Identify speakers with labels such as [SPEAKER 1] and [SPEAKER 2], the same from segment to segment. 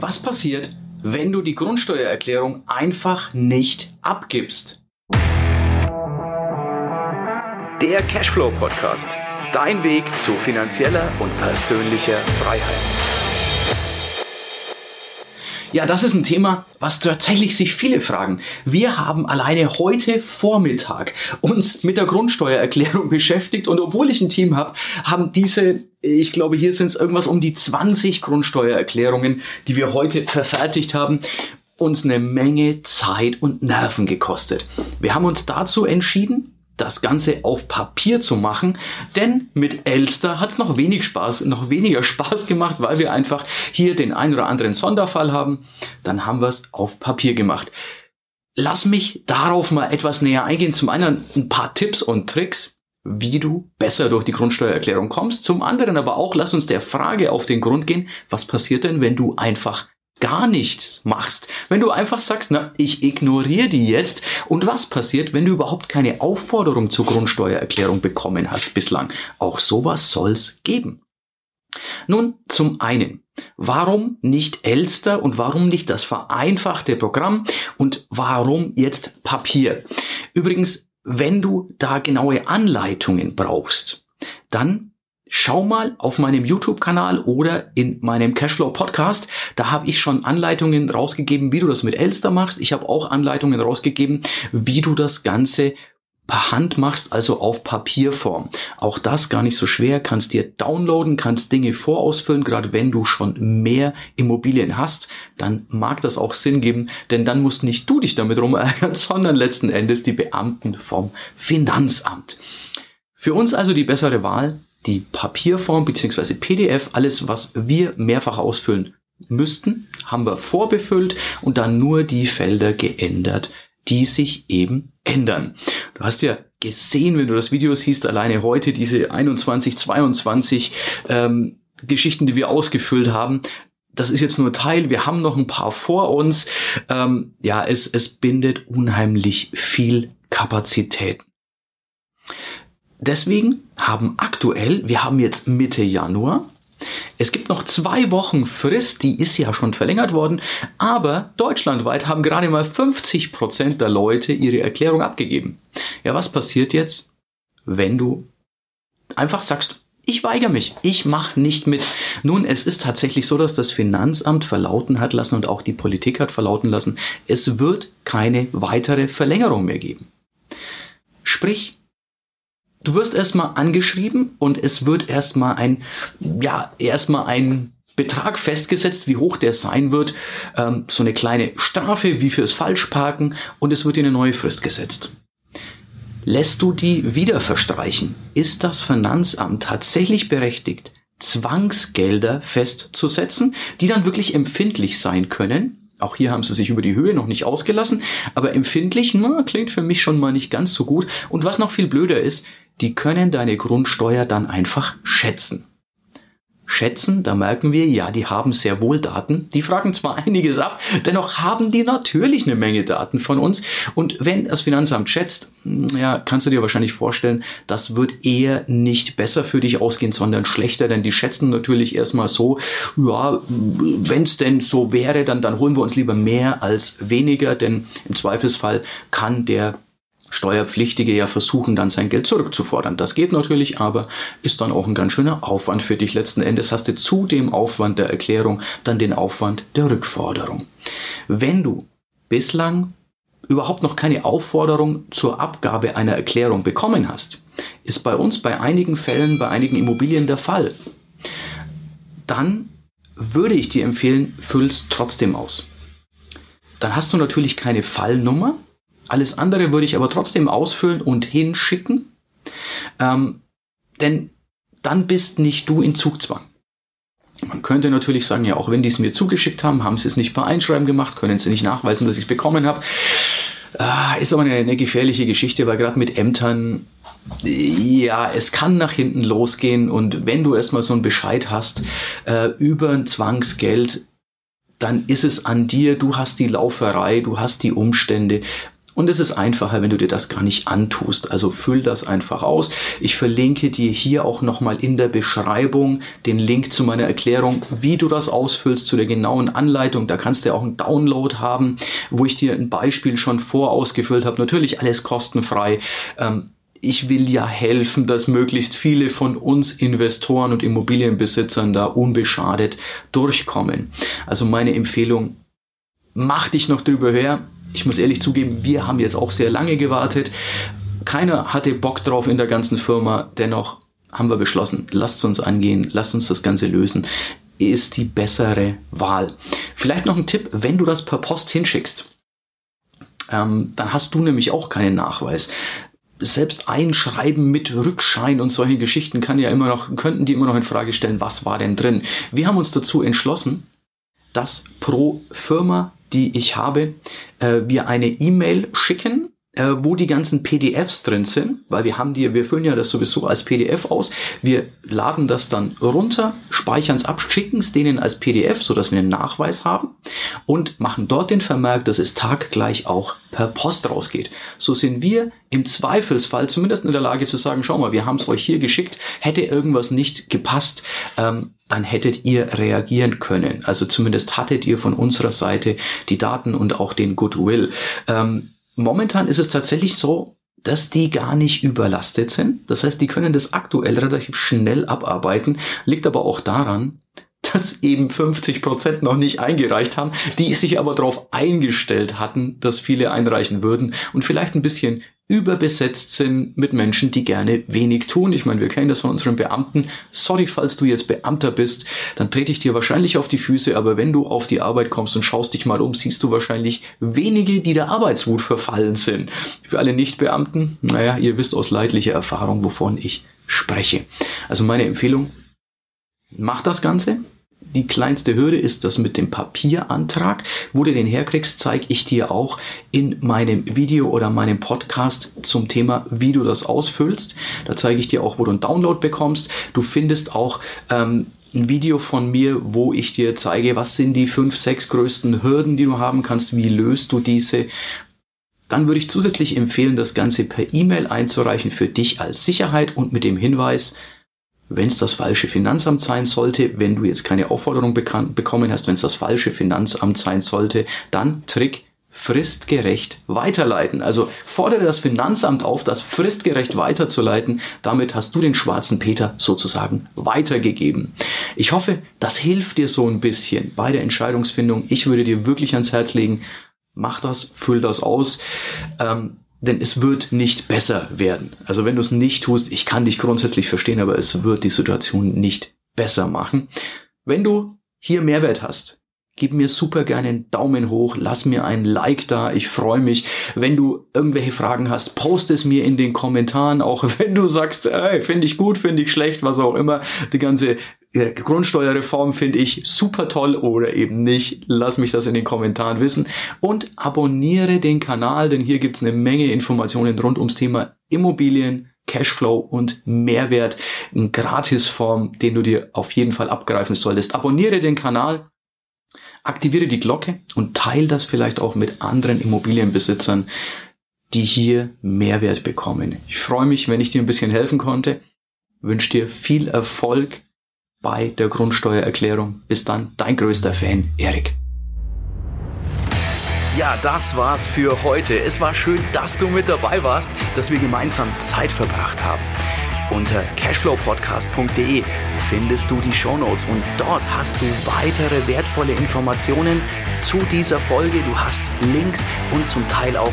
[SPEAKER 1] Was passiert, wenn du die Grundsteuererklärung einfach nicht abgibst? Der Cashflow Podcast. Dein Weg zu finanzieller und persönlicher Freiheit. Ja, das ist ein Thema, was tatsächlich sich viele fragen. Wir haben alleine heute Vormittag uns mit der Grundsteuererklärung beschäftigt und obwohl ich ein Team habe, haben diese, ich glaube, hier sind es irgendwas um die 20 Grundsteuererklärungen, die wir heute verfertigt haben uns eine Menge Zeit und Nerven gekostet. Wir haben uns dazu entschieden, das Ganze auf Papier zu machen, denn mit Elster hat es noch wenig Spaß, noch weniger Spaß gemacht, weil wir einfach hier den ein oder anderen Sonderfall haben. Dann haben wir es auf Papier gemacht. Lass mich darauf mal etwas näher eingehen. Zum einen ein paar Tipps und Tricks, wie du besser durch die Grundsteuererklärung kommst. Zum anderen aber auch, lass uns der Frage auf den Grund gehen, was passiert denn, wenn du einfach gar nichts machst, wenn du einfach sagst, na, ich ignoriere die jetzt und was passiert, wenn du überhaupt keine Aufforderung zur Grundsteuererklärung bekommen hast bislang? Auch sowas soll's geben. Nun, zum einen, warum nicht Elster und warum nicht das vereinfachte Programm und warum jetzt Papier? Übrigens, wenn du da genaue Anleitungen brauchst, dann schau mal auf meinem YouTube-Kanal oder in meinem Cashflow Podcast. Da habe ich schon Anleitungen rausgegeben, wie du das mit Elster machst. Ich habe auch Anleitungen rausgegeben, wie du das Ganze per Hand machst, also auf Papierform. Auch das gar nicht so schwer, kannst dir downloaden, kannst Dinge vorausfüllen, gerade wenn du schon mehr Immobilien hast, dann mag das auch Sinn geben, denn dann musst nicht du dich damit rumärgern, sondern letzten Endes die Beamten vom Finanzamt. Für uns also die bessere Wahl, die Papierform bzw. PDF, alles, was wir mehrfach ausfüllen müssten, haben wir vorbefüllt und dann nur die Felder geändert, die sich eben ändern. Du hast ja gesehen, wenn du das Video siehst, alleine heute diese 21, 22 ähm, Geschichten, die wir ausgefüllt haben. Das ist jetzt nur Teil. Wir haben noch ein paar vor uns. Ähm, ja, es, es bindet unheimlich viel Kapazität. Deswegen haben aktuell, wir haben jetzt Mitte Januar, es gibt noch zwei Wochen Frist, die ist ja schon verlängert worden, aber deutschlandweit haben gerade mal 50 Prozent der Leute ihre Erklärung abgegeben. Ja, was passiert jetzt, wenn du einfach sagst, ich weigere mich, ich mache nicht mit. Nun, es ist tatsächlich so, dass das Finanzamt verlauten hat lassen und auch die Politik hat verlauten lassen, es wird keine weitere Verlängerung mehr geben. Sprich, du wirst erstmal angeschrieben und es wird erstmal ein, ja, erstmal ein Betrag festgesetzt, wie hoch der sein wird, ähm, so eine kleine Strafe wie fürs Falschparken und es wird dir eine neue Frist gesetzt. Lässt du die wieder verstreichen, ist das Finanzamt tatsächlich berechtigt, Zwangsgelder festzusetzen, die dann wirklich empfindlich sein können. Auch hier haben sie sich über die Höhe noch nicht ausgelassen, aber empfindlich na, klingt für mich schon mal nicht ganz so gut. Und was noch viel blöder ist, die können deine Grundsteuer dann einfach schätzen. Schätzen, da merken wir, ja, die haben sehr wohl Daten. Die fragen zwar einiges ab, dennoch haben die natürlich eine Menge Daten von uns. Und wenn das Finanzamt schätzt, ja, kannst du dir wahrscheinlich vorstellen, das wird eher nicht besser für dich ausgehen, sondern schlechter, denn die schätzen natürlich erstmal so, ja, wenn es denn so wäre, dann, dann holen wir uns lieber mehr als weniger, denn im Zweifelsfall kann der Steuerpflichtige ja versuchen, dann sein Geld zurückzufordern. Das geht natürlich, aber ist dann auch ein ganz schöner Aufwand für dich. Letzten Endes hast du zu dem Aufwand der Erklärung dann den Aufwand der Rückforderung. Wenn du bislang überhaupt noch keine Aufforderung zur Abgabe einer Erklärung bekommen hast, ist bei uns bei einigen Fällen, bei einigen Immobilien der Fall, dann würde ich dir empfehlen, füll's trotzdem aus. Dann hast du natürlich keine Fallnummer, alles andere würde ich aber trotzdem ausfüllen und hinschicken, ähm, denn dann bist nicht du in Zugzwang. Man könnte natürlich sagen, ja, auch wenn die es mir zugeschickt haben, haben sie es nicht per Einschreiben gemacht, können sie nicht nachweisen, dass ich es bekommen habe. Ah, ist aber eine, eine gefährliche Geschichte, weil gerade mit Ämtern, ja, es kann nach hinten losgehen und wenn du erstmal so einen Bescheid hast äh, über ein Zwangsgeld, dann ist es an dir, du hast die Lauferei, du hast die Umstände Und es ist einfacher, wenn du dir das gar nicht antust. Also füll das einfach aus. Ich verlinke dir hier auch nochmal in der Beschreibung den Link zu meiner Erklärung, wie du das ausfüllst, zu der genauen Anleitung. Da kannst du ja auch einen Download haben, wo ich dir ein Beispiel schon vorausgefüllt habe. Natürlich alles kostenfrei. Ähm, ich will ja helfen, dass möglichst viele von uns Investoren und Immobilienbesitzern da unbeschadet durchkommen. Also meine Empfehlung, mach dich noch drüber her, ich muss ehrlich zugeben, wir haben jetzt auch sehr lange gewartet. Keiner hatte Bock drauf in der ganzen Firma. Dennoch haben wir beschlossen, lasst uns angehen, lasst uns das Ganze lösen. Ist die bessere Wahl. Vielleicht noch ein Tipp, wenn du das per Post hinschickst, ähm, dann hast du nämlich auch keinen Nachweis selbst Einschreiben mit Rückschein und solche Geschichten kann ja immer noch, könnten die immer noch in Frage stellen, was war denn drin. Wir haben uns dazu entschlossen, dass pro Firma die ich habe, äh, wir eine E-Mail schicken, äh, wo die ganzen PDFs drin sind, weil wir haben die, wir füllen ja das sowieso als PDF aus. Wir laden das dann runter, speichern es ab, schicken es denen als PDF, so dass wir einen Nachweis haben und machen dort den Vermerk, dass es taggleich auch per Post rausgeht. So sind wir im Zweifelsfall zumindest in der Lage zu sagen, schau mal, wir haben es euch hier geschickt, hätte irgendwas nicht gepasst, ähm, dann hättet ihr reagieren können. Also zumindest hattet ihr von unserer Seite die Daten und auch den Goodwill. Ähm, momentan ist es tatsächlich so, dass die gar nicht überlastet sind. Das heißt, die können das aktuell relativ schnell abarbeiten, liegt aber auch daran, dass eben 50 Prozent noch nicht eingereicht haben, die sich aber darauf eingestellt hatten, dass viele einreichen würden und vielleicht ein bisschen überbesetzt sind mit Menschen, die gerne wenig tun. Ich meine, wir kennen das von unseren Beamten. Sorry, falls du jetzt Beamter bist, dann trete ich dir wahrscheinlich auf die Füße, aber wenn du auf die Arbeit kommst und schaust dich mal um, siehst du wahrscheinlich wenige, die der Arbeitswut verfallen sind. Für alle Nichtbeamten, naja, ihr wisst aus leidlicher Erfahrung, wovon ich spreche. Also meine Empfehlung, mach das Ganze, die kleinste Hürde ist das mit dem Papierantrag. Wo du den herkriegst, zeige ich dir auch in meinem Video oder meinem Podcast zum Thema, wie du das ausfüllst. Da zeige ich dir auch, wo du einen Download bekommst. Du findest auch ähm, ein Video von mir, wo ich dir zeige, was sind die fünf, sechs größten Hürden, die du haben kannst, wie löst du diese. Dann würde ich zusätzlich empfehlen, das Ganze per E-Mail einzureichen für dich als Sicherheit und mit dem Hinweis, wenn es das falsche Finanzamt sein sollte, wenn du jetzt keine Aufforderung bekommen hast, wenn es das falsche Finanzamt sein sollte, dann Trick fristgerecht weiterleiten. Also fordere das Finanzamt auf, das fristgerecht weiterzuleiten. Damit hast du den schwarzen Peter sozusagen weitergegeben. Ich hoffe, das hilft dir so ein bisschen bei der Entscheidungsfindung. Ich würde dir wirklich ans Herz legen, mach das, füll das aus. Ähm, denn es wird nicht besser werden. Also wenn du es nicht tust, ich kann dich grundsätzlich verstehen, aber es wird die Situation nicht besser machen. Wenn du hier Mehrwert hast, gib mir super gerne einen Daumen hoch, lass mir ein Like da, ich freue mich. Wenn du irgendwelche Fragen hast, post es mir in den Kommentaren, auch wenn du sagst, ey, finde ich gut, finde ich schlecht, was auch immer. Die ganze Grundsteuerreform finde ich super toll oder eben nicht. Lass mich das in den Kommentaren wissen. Und abonniere den Kanal, denn hier gibt's eine Menge Informationen rund ums Thema Immobilien, Cashflow und Mehrwert in Gratisform, den du dir auf jeden Fall abgreifen solltest. Abonniere den Kanal, aktiviere die Glocke und teile das vielleicht auch mit anderen Immobilienbesitzern, die hier Mehrwert bekommen. Ich freue mich, wenn ich dir ein bisschen helfen konnte. Wünsche dir viel Erfolg bei der Grundsteuererklärung. Bis dann, dein größter Fan, Erik.
[SPEAKER 2] Ja, das war's für heute. Es war schön, dass du mit dabei warst, dass wir gemeinsam Zeit verbracht haben. Unter cashflowpodcast.de findest du die Shownotes und dort hast du weitere wertvolle Informationen zu dieser Folge. Du hast Links und zum Teil auch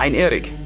[SPEAKER 2] dein Erik.